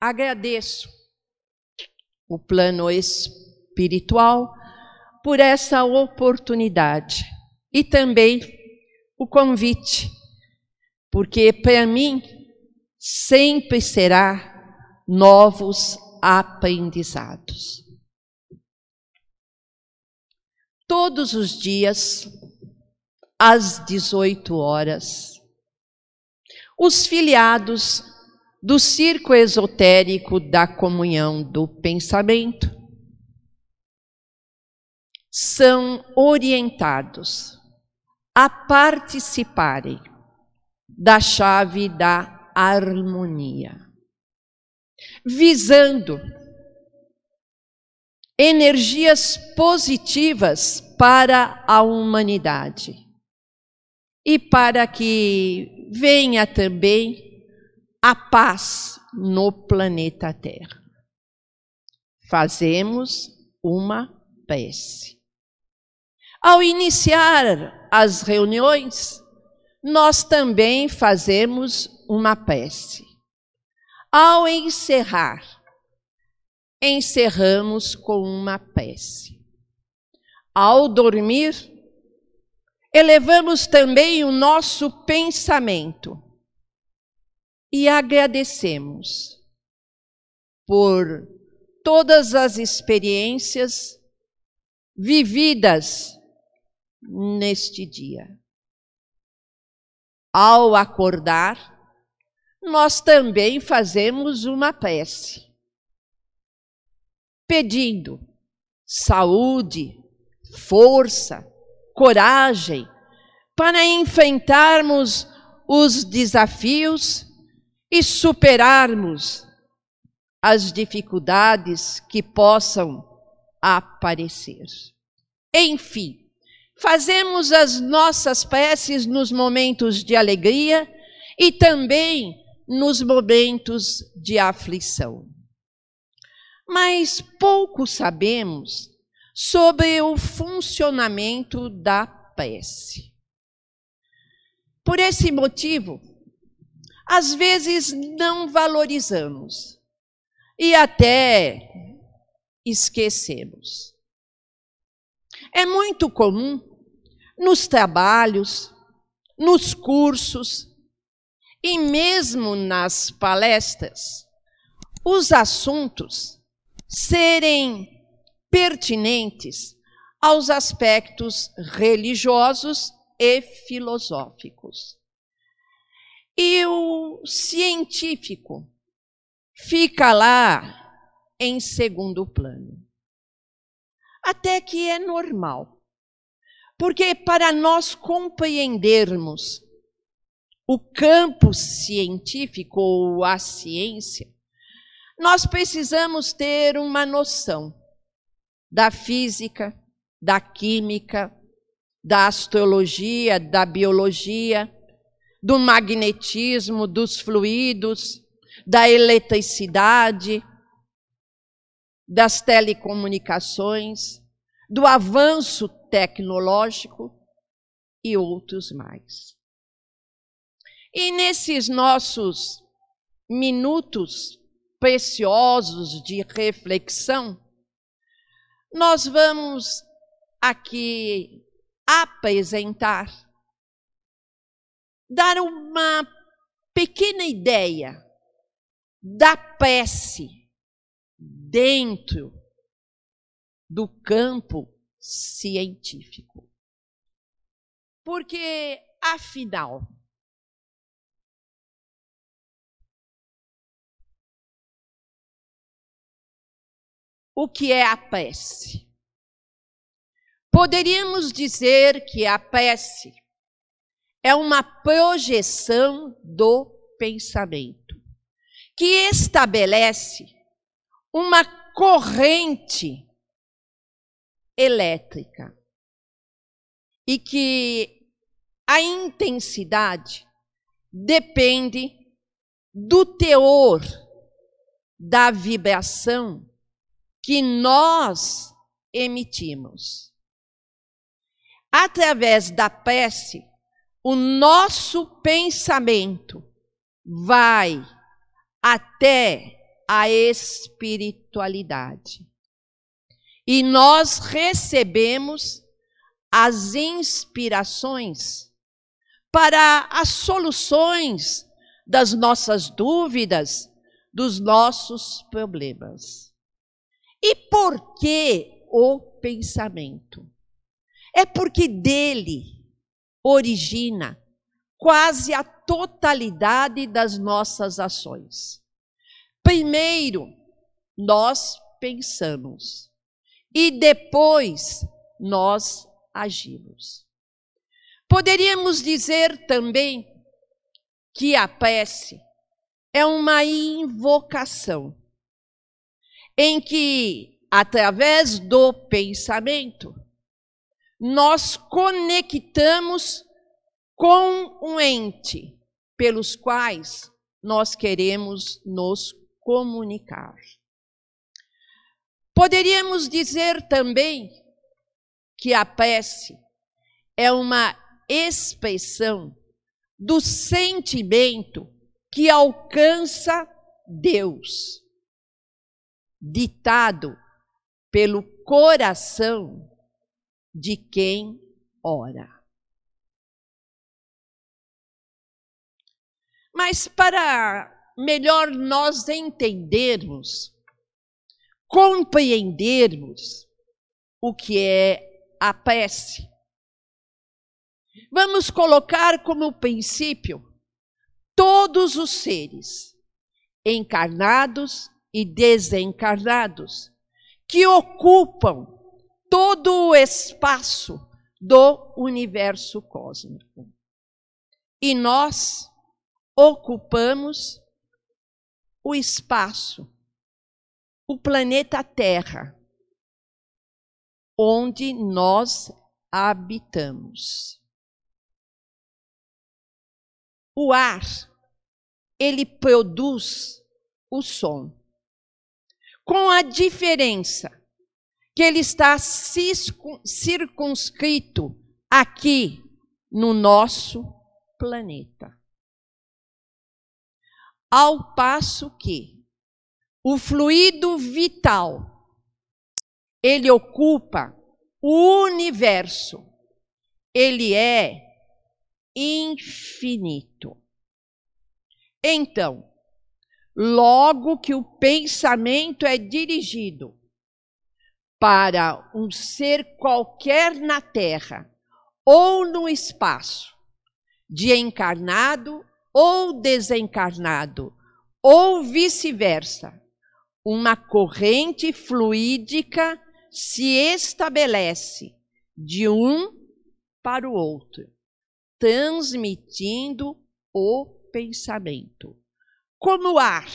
agradeço o plano espiritual por essa oportunidade e também o convite, porque para mim sempre será novos aprendizados. Todos os dias, às 18 horas, os filiados do circo esotérico da comunhão do pensamento são orientados a participarem da chave da harmonia, visando energias positivas para a humanidade e para que venha também a paz no planeta Terra. Fazemos uma prece. Ao iniciar as reuniões, nós também fazemos uma prece. Ao encerrar, encerramos com uma prece. Ao dormir, elevamos também o nosso pensamento e agradecemos por todas as experiências vividas neste dia. Ao acordar, nós também fazemos uma prece, pedindo saúde, força, coragem para enfrentarmos os desafios e superarmos as dificuldades que possam aparecer. Enfim, fazemos as nossas preces nos momentos de alegria e também nos momentos de aflição. Mas pouco sabemos sobre o funcionamento da prece. Por esse motivo, às vezes não valorizamos e até esquecemos. É muito comum nos trabalhos, nos cursos e mesmo nas palestras os assuntos serem pertinentes aos aspectos religiosos e filosóficos. E o científico fica lá em segundo plano. Até que é normal. Porque para nós compreendermos o campo científico ou a ciência, nós precisamos ter uma noção da física, da química, da astrologia, da biologia, do magnetismo, dos fluidos, da eletricidade, das telecomunicações, do avanço tecnológico e outros mais. E nesses nossos minutos preciosos de reflexão, nós vamos aqui apresentar, dar uma pequena ideia da prece dentro do campo científico. Porque, afinal, o que é a prece? Poderíamos dizer que a prece é uma projeção do pensamento que estabelece uma corrente elétrica e que a intensidade depende do teor da vibração que nós emitimos. Através da prece, o nosso pensamento vai até a espiritualidade. E nós recebemos as inspirações para as soluções das nossas dúvidas, dos nossos problemas. E por que o pensamento? É porque dele origina quase a totalidade das nossas ações. Primeiro, nós pensamos e depois nós agimos. Poderíamos dizer também que a prece é uma invocação em que, através do pensamento, nós conectamos com um ente pelos quais nós queremos nos comunicar. Poderíamos dizer também que a prece é uma expressão do sentimento que alcança Deus, ditado pelo coração de quem ora. Mas para melhor nós entendermos, compreendermos o que é a prece, vamos colocar como princípio todos os seres, encarnados e desencarnados, que ocupam todo o espaço do universo cósmico. E nós ocupamos o espaço, o planeta Terra, onde nós habitamos. O ar, ele produz o som. Com a diferença que ele está circunscrito aqui no nosso planeta. Ao passo que o fluido vital ele ocupa o universo. Ele é infinito. Então, logo que o pensamento é dirigido para um ser qualquer na Terra ou no espaço, de encarnado ou desencarnado, ou vice-versa, uma corrente fluídica se estabelece de um para o outro, transmitindo o pensamento. Como o ar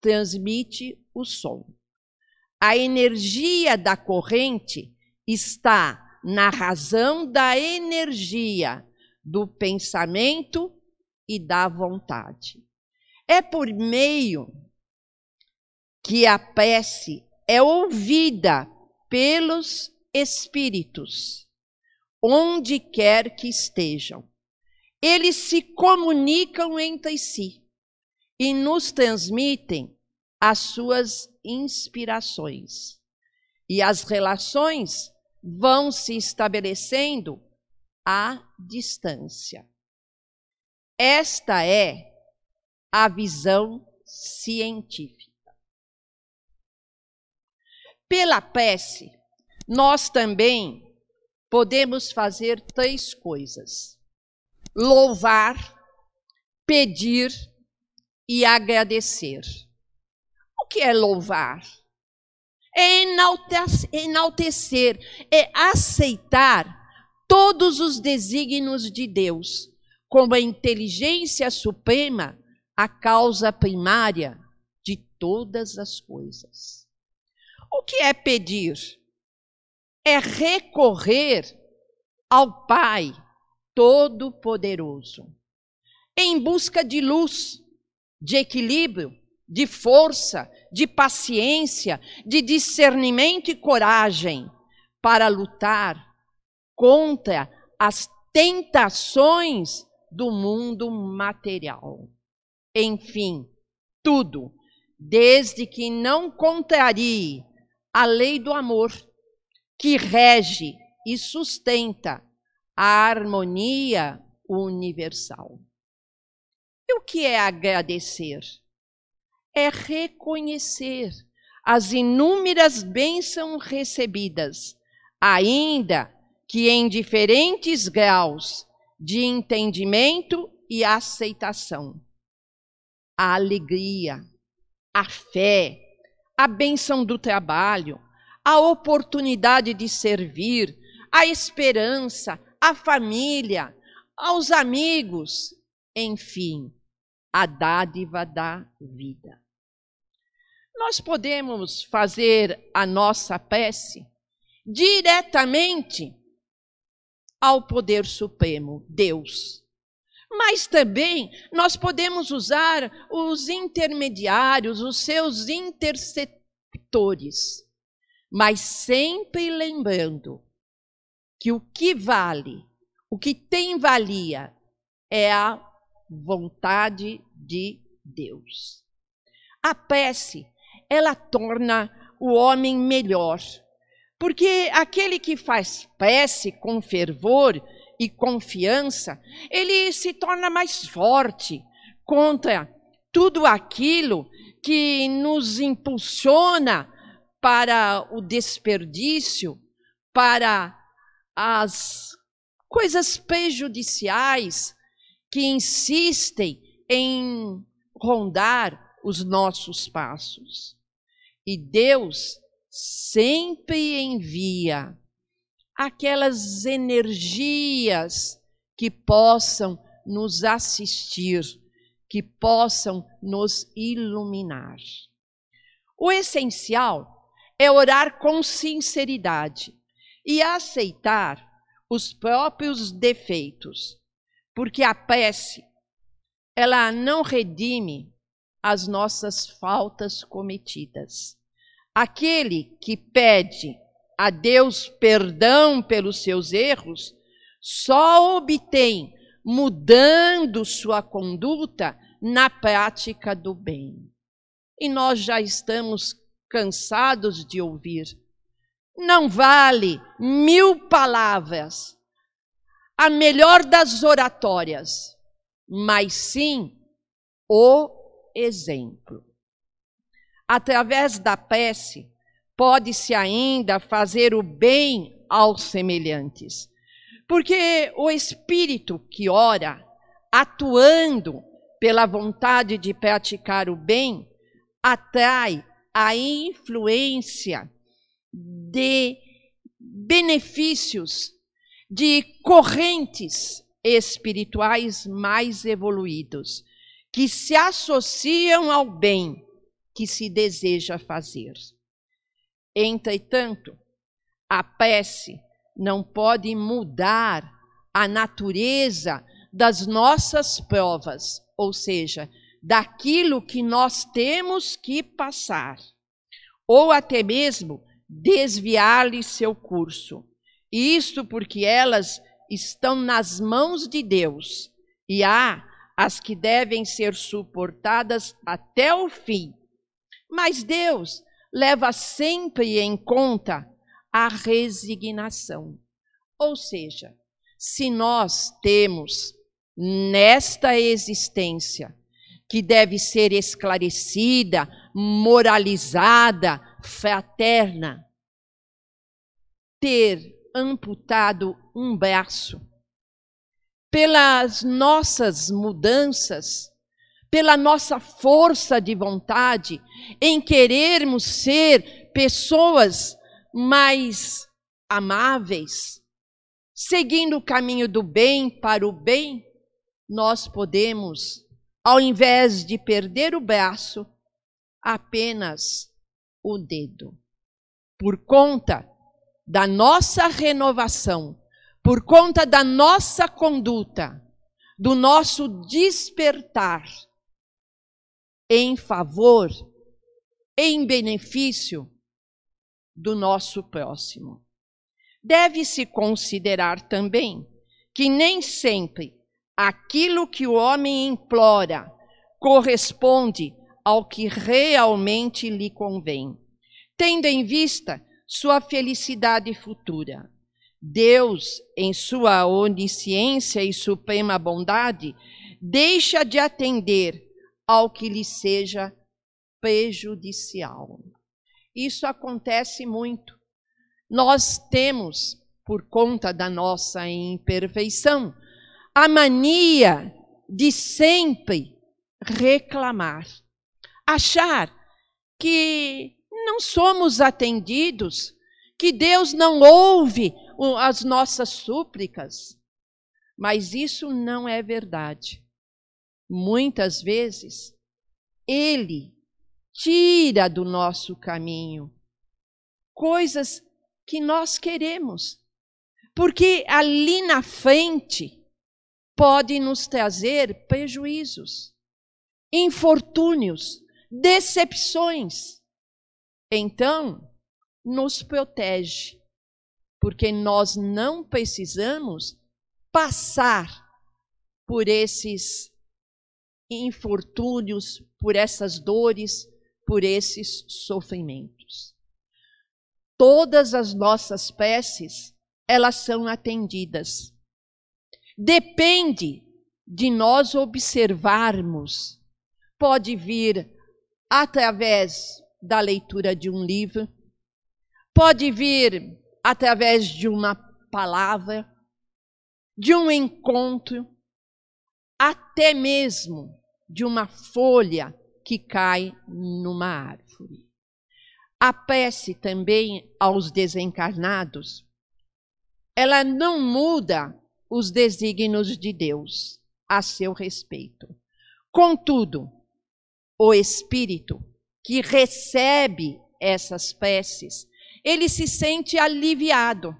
transmite o som. A energia da corrente está na razão da energia do pensamento e da vontade. É por meio que a prece é ouvida pelos espíritos, onde quer que estejam. Eles se comunicam entre si e nos transmitem as suas inspirações. E as relações vão se estabelecendo à distância. Esta é a visão científica. Pela prece, nós também podemos fazer três coisas: louvar, pedir e agradecer. Que é louvar? É enaltecer, é aceitar todos os desígnios de Deus como a inteligência suprema, a causa primária de todas as coisas. O que é pedir? É recorrer ao Pai Todo-Poderoso em busca de luz, de equilíbrio, de força, de paciência, de discernimento e coragem para lutar contra as tentações do mundo material. Enfim, tudo desde que não contrarie a lei do amor, que rege e sustenta a harmonia universal. E o que é agradecer? É reconhecer as inúmeras bênçãos recebidas, ainda que em diferentes graus de entendimento e aceitação. A alegria, a fé, a bênção do trabalho, a oportunidade de servir, a esperança, a família, aos amigos, enfim, a dádiva da vida. Nós podemos fazer a nossa prece diretamente ao Poder Supremo, Deus. Mas também nós podemos usar os intermediários, os seus interceptores, mas sempre lembrando que o que vale, o que tem valia, é a vontade de Deus. A prece, ela torna o homem melhor, porque aquele que faz prece com fervor e confiança, ele se torna mais forte contra tudo aquilo que nos impulsiona para o desperdício, para as coisas prejudiciais que insistem em rondar os nossos passos. E Deus sempre envia aquelas energias que possam nos assistir, que possam nos iluminar. O essencial é orar com sinceridade e aceitar os próprios defeitos, porque a prece ela não redime as nossas faltas cometidas. Aquele que pede a Deus perdão pelos seus erros só obtém mudando sua conduta na prática do bem. E nós já estamos cansados de ouvir. Não vale mil palavras, a melhor das oratórias, mas sim o exemplo. Através da prece, pode-se ainda fazer o bem aos semelhantes. Porque o espírito que ora, atuando pela vontade de praticar o bem, atrai a influência de benefícios de correntes espirituais mais evoluídos, que se associam ao bem que se deseja fazer. Entretanto, a prece não pode mudar a natureza das nossas provas, ou seja, daquilo que nós temos que passar, ou até mesmo desviar-lhe seu curso. Isto porque elas estão nas mãos de Deus e há as que devem ser suportadas até o fim, mas Deus leva sempre em conta a resignação. Ou seja, se nós temos nesta existência que deve ser esclarecida, moralizada, fraterna, ter amputado um braço pelas nossas mudanças, pela nossa força de vontade em querermos ser pessoas mais amáveis, seguindo o caminho do bem para o bem, nós podemos, ao invés de perder o braço, apenas o dedo. Por conta da nossa renovação, por conta da nossa conduta, do nosso despertar, em favor, em benefício do nosso próximo. Deve-se considerar também que nem sempre aquilo que o homem implora corresponde ao que realmente lhe convém, tendo em vista sua felicidade futura. Deus, em sua onisciência e suprema bondade, deixa de atender ao que lhe seja prejudicial. Isso acontece muito. Nós temos, por conta da nossa imperfeição, a mania de sempre reclamar, achar que não somos atendidos, que Deus não ouve as nossas súplicas. Mas isso não é verdade. Muitas vezes, Ele tira do nosso caminho coisas que nós queremos, porque ali na frente pode nos trazer prejuízos, infortúnios, decepções. Então, nos protege, porque nós não precisamos passar por esses infortúnios, por essas dores, por esses sofrimentos. Todas as nossas preces, elas são atendidas. Depende de nós observarmos. Pode vir através da leitura de um livro, pode vir através de uma palavra, de um encontro, até mesmo de uma folha que cai numa árvore. A prece também aos desencarnados, ela não muda os desígnios de Deus a seu respeito. Contudo, o espírito que recebe essas preces, ele se sente aliviado,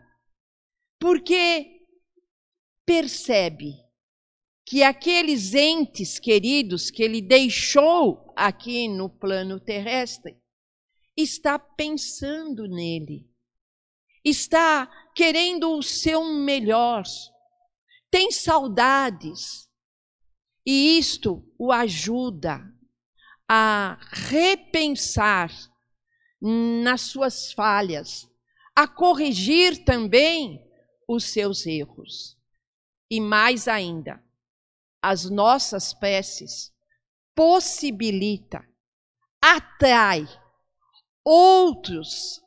porque percebe que aqueles entes queridos que ele deixou aqui no plano terrestre está pensando nele, está querendo o seu melhor, tem saudades, e isto o ajuda a repensar nas suas falhas, a corrigir também os seus erros. E mais ainda, as nossas preces possibilita, atrai outros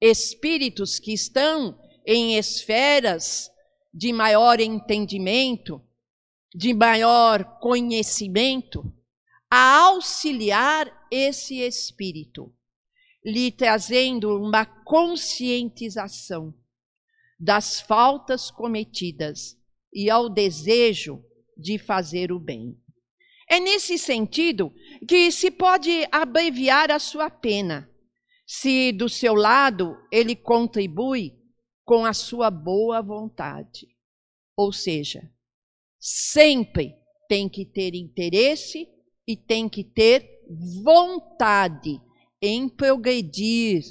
espíritos que estão em esferas de maior entendimento, de maior conhecimento, a auxiliar esse espírito, lhe trazendo uma conscientização das faltas cometidas e ao desejo de fazer o bem. É nesse sentido que se pode abreviar a sua pena, se do seu lado ele contribui com a sua boa vontade. Ou seja, sempre tem que ter interesse e tem que ter vontade em progredir,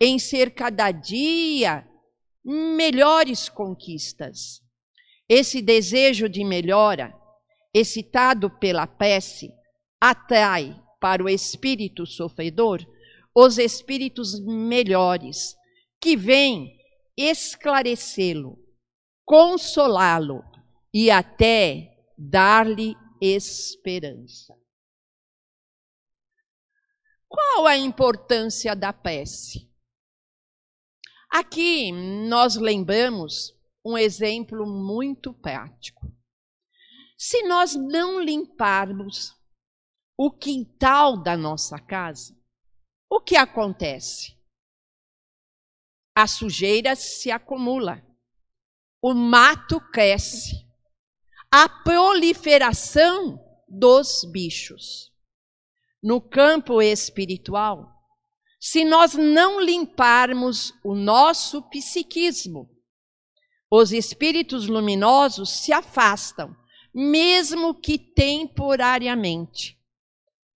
em ser cada dia melhores conquistas. Esse desejo de melhora, excitado pela prece, atrai para o espírito sofredor os espíritos melhores, que vêm esclarecê-lo, consolá-lo e até dar-lhe esperança. Qual a importância da prece? Aqui nós lembramos um exemplo muito prático. Se nós não limparmos o quintal da nossa casa, o que acontece? A sujeira se acumula, o mato cresce, a proliferação dos bichos. No campo espiritual, se nós não limparmos o nosso psiquismo, os espíritos luminosos se afastam, mesmo que temporariamente.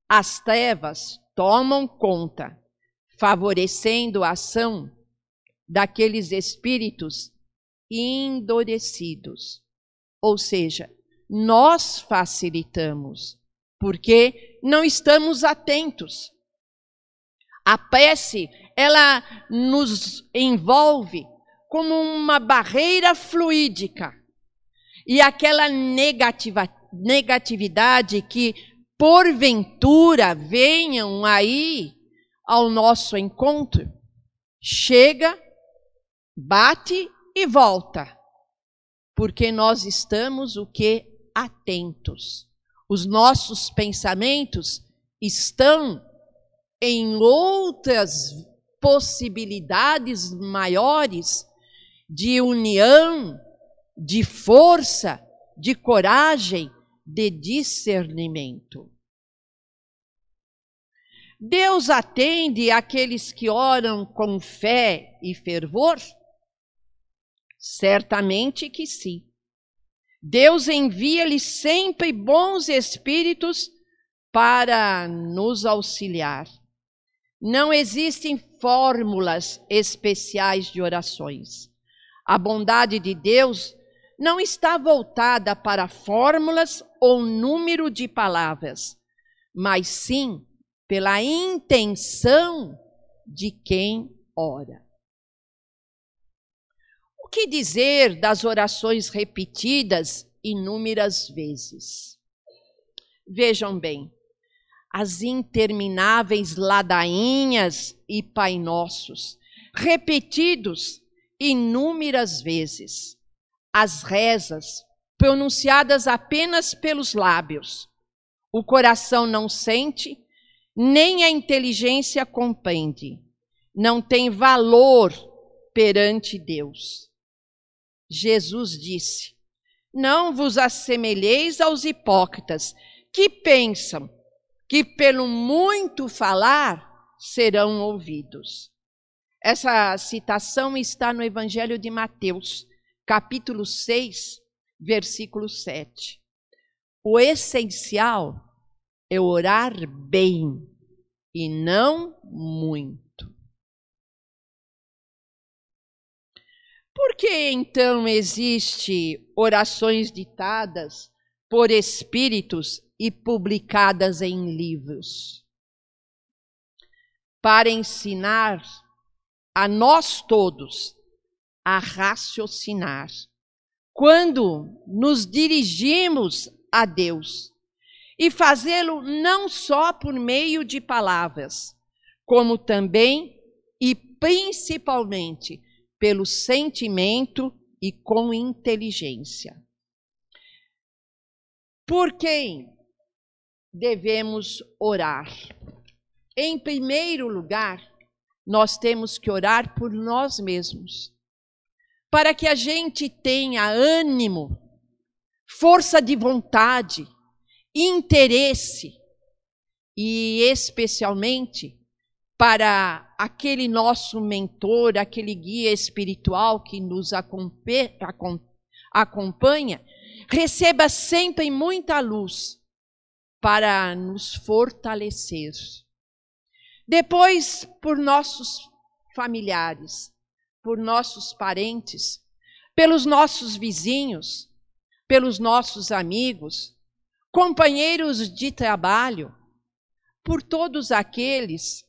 As trevas tomam conta, favorecendo a ação daqueles espíritos endurecidos. Ou seja, nós facilitamos, porque não estamos atentos. A prece, ela nos envolve como uma barreira fluídica. E aquela negativa, negatividade que, porventura, venham aí ao nosso encontro, chega, bate e volta. Porque nós estamos o que? Atentos. Os nossos pensamentos estão em outras possibilidades maiores de união, de força, de coragem, de discernimento. Deus atende aqueles que oram com fé e fervor? Certamente que sim. Deus envia-lhe sempre bons espíritos para nos auxiliar. Não existem fórmulas especiais de orações. A bondade de Deus não está voltada para fórmulas ou número de palavras, mas sim pela intenção de quem ora. O que dizer das orações repetidas inúmeras vezes? Vejam bem, as intermináveis ladainhas e Pai Nossos, repetidos inúmeras vezes, as rezas pronunciadas apenas pelos lábios. O coração não sente, nem a inteligência compreende. Não tem valor perante Deus. Jesus disse: Não vos assemelheis aos hipócritas que pensam que pelo muito falar serão ouvidos. Essa citação está no Evangelho de Mateus, capítulo 6, versículo 7. O essencial é orar bem e não muito. Por que então existe orações ditadas por espíritos e publicadas em livros, para ensinar a nós todos a raciocinar. Quando nos dirigimos a Deus e fazê-lo não só por meio de palavras, como também e principalmente pelo sentimento e com inteligência. Por quem devemos orar. Em primeiro lugar, nós temos que orar por nós mesmos, para que a gente tenha ânimo, força de vontade, interesse e especialmente para aquele nosso mentor, aquele guia espiritual que nos acompanha, receba sempre muita luz para nos fortalecer. Depois, por nossos familiares, por nossos parentes, pelos nossos vizinhos, pelos nossos amigos, companheiros de trabalho, por todos aqueles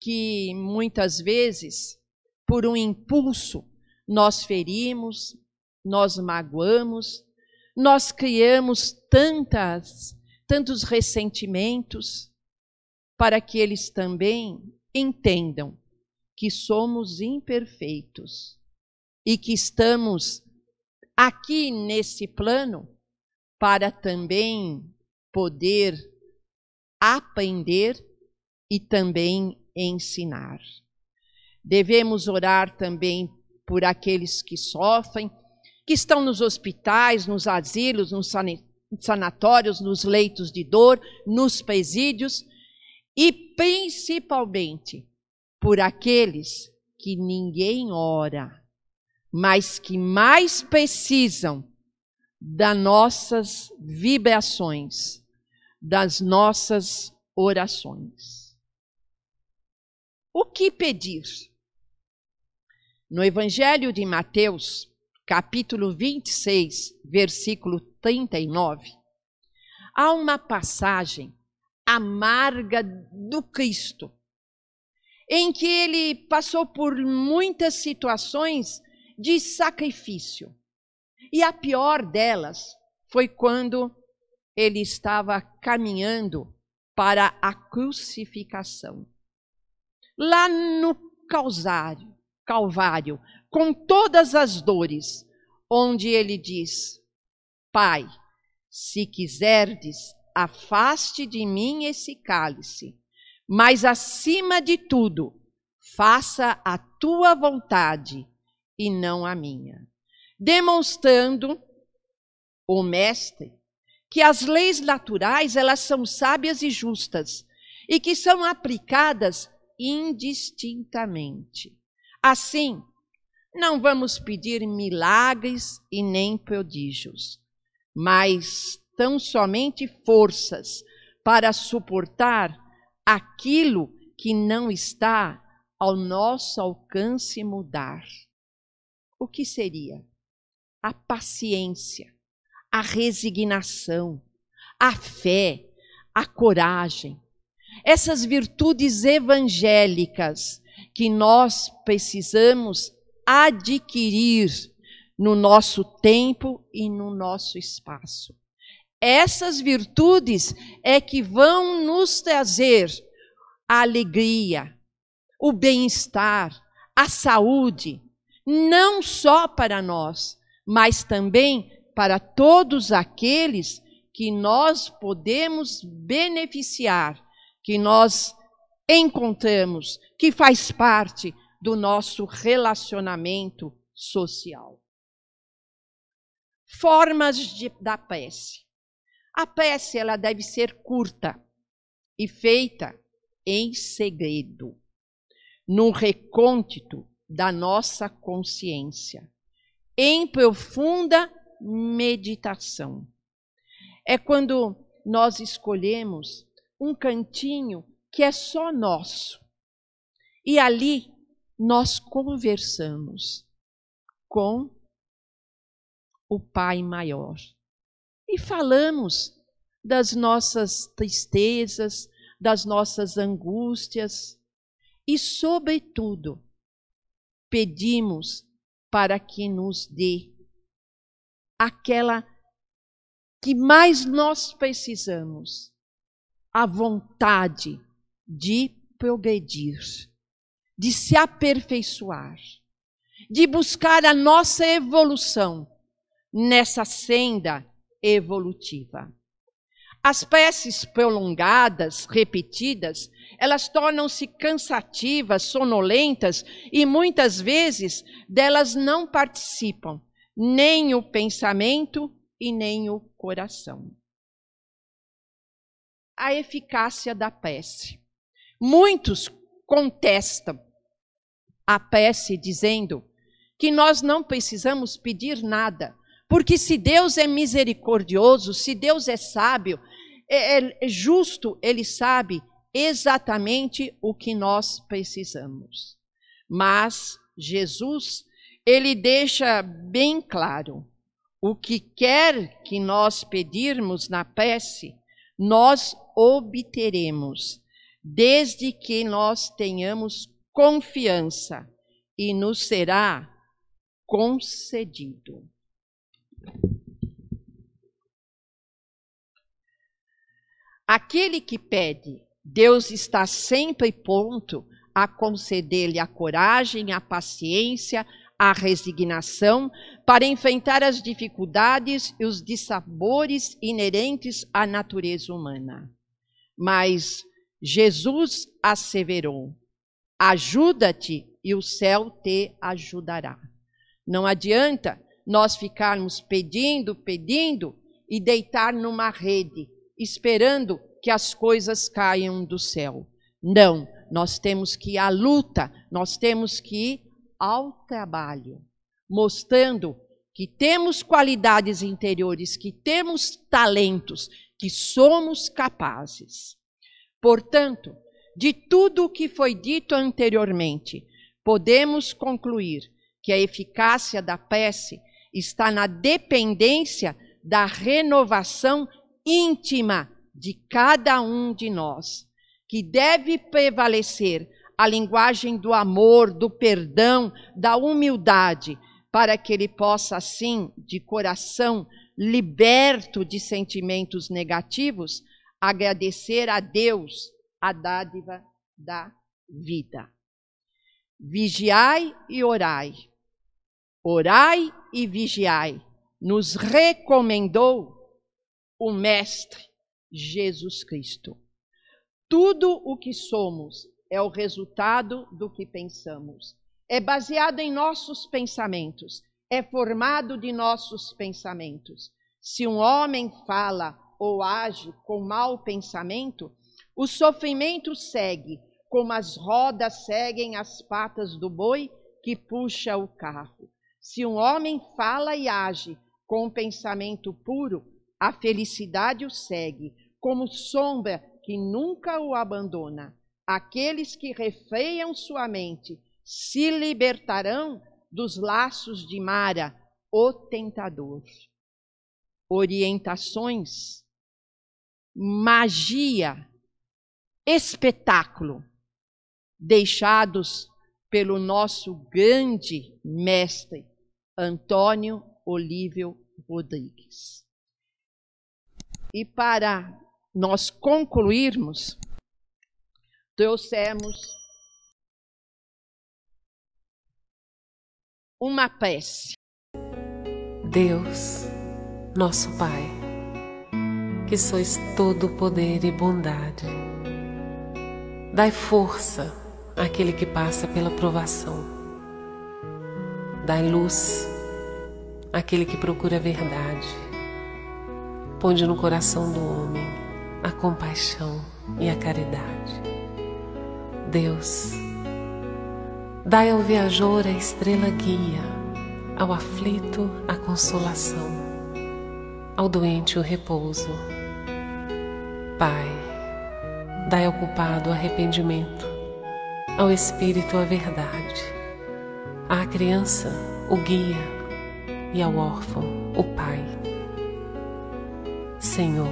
que muitas vezes, por um impulso, nós ferimos, nós magoamos, nós criamos tantas tantos ressentimentos, para que eles também entendam que somos imperfeitos e que estamos aqui nesse plano para também poder aprender e também ensinar. Devemos orar também por aqueles que sofrem, que estão nos hospitais, nos asilos, nos sanatórios, nos leitos de dor, nos presídios e principalmente por aqueles que ninguém ora, mas que mais precisam das nossas vibrações, das nossas orações. O que pedir? No Evangelho de Mateus, capítulo 26, versículo 39, há uma passagem amarga do Cristo, em que ele passou por muitas situações de sacrifício. E a pior delas foi quando ele estava caminhando para a crucificação. Lá no Calvário, Calvário, com todas as dores, onde ele diz: Pai, se quiserdes, afaste de mim esse cálice, mas acima de tudo, faça a tua vontade e não a minha. Demonstrando o mestre que as leis naturais elas são sábias e justas e que são aplicadas indistintamente. Assim, não vamos pedir milagres e nem prodígios, mas tão somente forças para suportar aquilo que não está ao nosso alcance mudar. O que seria? A paciência, a resignação, a fé, a coragem. Essas virtudes evangélicas que nós precisamos adquirir no nosso tempo e no nosso espaço. Essas virtudes é que vão nos trazer a alegria, o bem-estar, a saúde, não só para nós, mas também para todos aqueles que nós podemos beneficiar, que nós encontramos, que faz parte do nosso relacionamento social. Formas de, da prece. A prece ela deve ser curta e feita em segredo, no recôndito da nossa consciência, em profunda meditação. É quando nós escolhemos um cantinho que é só nosso. E ali nós conversamos com o Pai Maior e falamos das nossas tristezas, das nossas angústias. E, sobretudo, pedimos para que nos dê aquela que mais nós precisamos, a vontade de progredir de se aperfeiçoar, de buscar a nossa evolução nessa senda evolutiva. As preces prolongadas, repetidas, elas tornam-se cansativas, sonolentas e muitas vezes delas não participam nem o pensamento e nem o coração. A eficácia da prece. Muitos contestam a prece dizendo que nós não precisamos pedir nada, porque se Deus é misericordioso, se Deus é sábio, é, é justo, Ele sabe exatamente o que nós precisamos. Mas Jesus, Ele deixa bem claro o que quer que nós pedirmos na prece, nós obteremos, desde que nós tenhamos confiança e nos será concedido. Aquele que pede, Deus está sempre pronto a conceder-lhe a coragem, a paciência, a resignação para enfrentar as dificuldades e os dissabores inerentes à natureza humana. Mas Jesus asseverou: Ajuda-te e o céu te ajudará. Não adianta nós ficarmos pedindo, pedindo e deitar numa rede, esperando que as coisas caiam do céu. Não, nós temos que ir à luta, nós temos que ir ao trabalho, mostrando que temos qualidades interiores, que temos talentos, que somos capazes. Portanto, de tudo o que foi dito anteriormente, podemos concluir que a eficácia da prece está na dependência da renovação íntima de cada um de nós, que deve prevalecer a linguagem do amor, do perdão, da humildade, para que ele possa, assim, de coração, liberto de sentimentos negativos, agradecer a Deus a dádiva da vida. Vigiai e orai. Orai e vigiai. Nos recomendou o Mestre Jesus Cristo. Tudo o que somos é o resultado do que pensamos. É baseado em nossos pensamentos, é formado de nossos pensamentos. Se um homem fala ou age com mau pensamento, o sofrimento segue, como as rodas seguem as patas do boi que puxa o carro. Se um homem fala e age com um pensamento puro, a felicidade o segue, como sombra que nunca o abandona. Aqueles que refreiam sua mente se libertarão dos laços de Mara, o tentador. Orientações, magia, espetáculo, deixados pelo nosso grande mestre Antônio Olívio Rodrigues. E para nós concluirmos, trouxemos uma prece. Deus, nosso Pai, que sois todo poder e bondade, dai força àquele que passa pela provação, dai luz àquele que procura a verdade, ponde no coração do homem a compaixão e a caridade. Deus, dai ao viajor a estrela guia, ao aflito a consolação, ao doente o repouso. Pai, dai ao culpado o arrependimento, ao espírito a verdade, à criança o guia e ao órfão o pai. Senhor,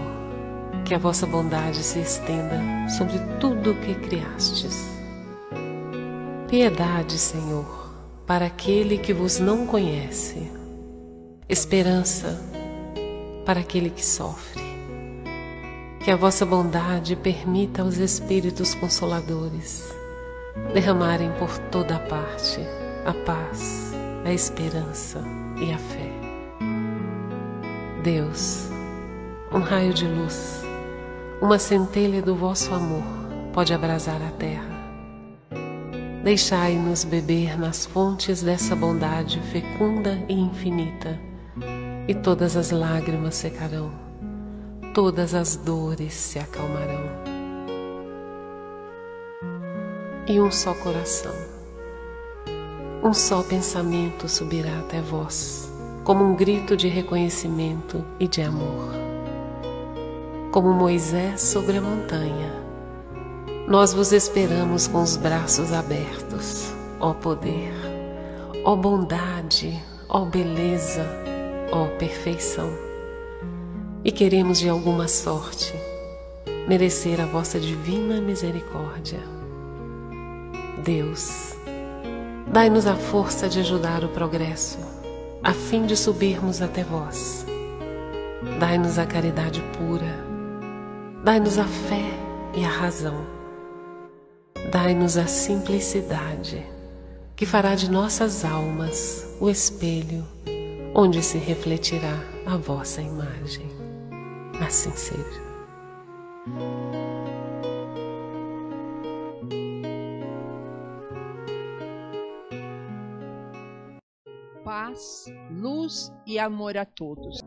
que a vossa bondade se estenda sobre tudo o que criastes. Piedade, Senhor, para aquele que vos não conhece, esperança para aquele que sofre. Que a vossa bondade permita aos Espíritos Consoladores derramarem por toda a parte a paz, a esperança e a fé. Deus, um raio de luz, uma centelha do vosso amor pode abrasar a terra. Deixai-nos beber nas fontes dessa bondade fecunda e infinita, e todas as lágrimas secarão, todas as dores se acalmarão. E um só coração, um só pensamento subirá até vós, como um grito de reconhecimento e de amor como Moisés sobre a montanha. Nós vos esperamos com os braços abertos, ó poder, ó bondade, ó beleza, ó perfeição. E queremos de alguma sorte merecer a vossa divina misericórdia. Deus, dai-nos a força de ajudar o progresso, a fim de subirmos até vós. Dai-nos a caridade pura Dai-nos a fé e a razão. Dai-nos a simplicidade, que fará de nossas almas o espelho onde se refletirá a vossa imagem. Assim seja. Paz, luz e amor a todos.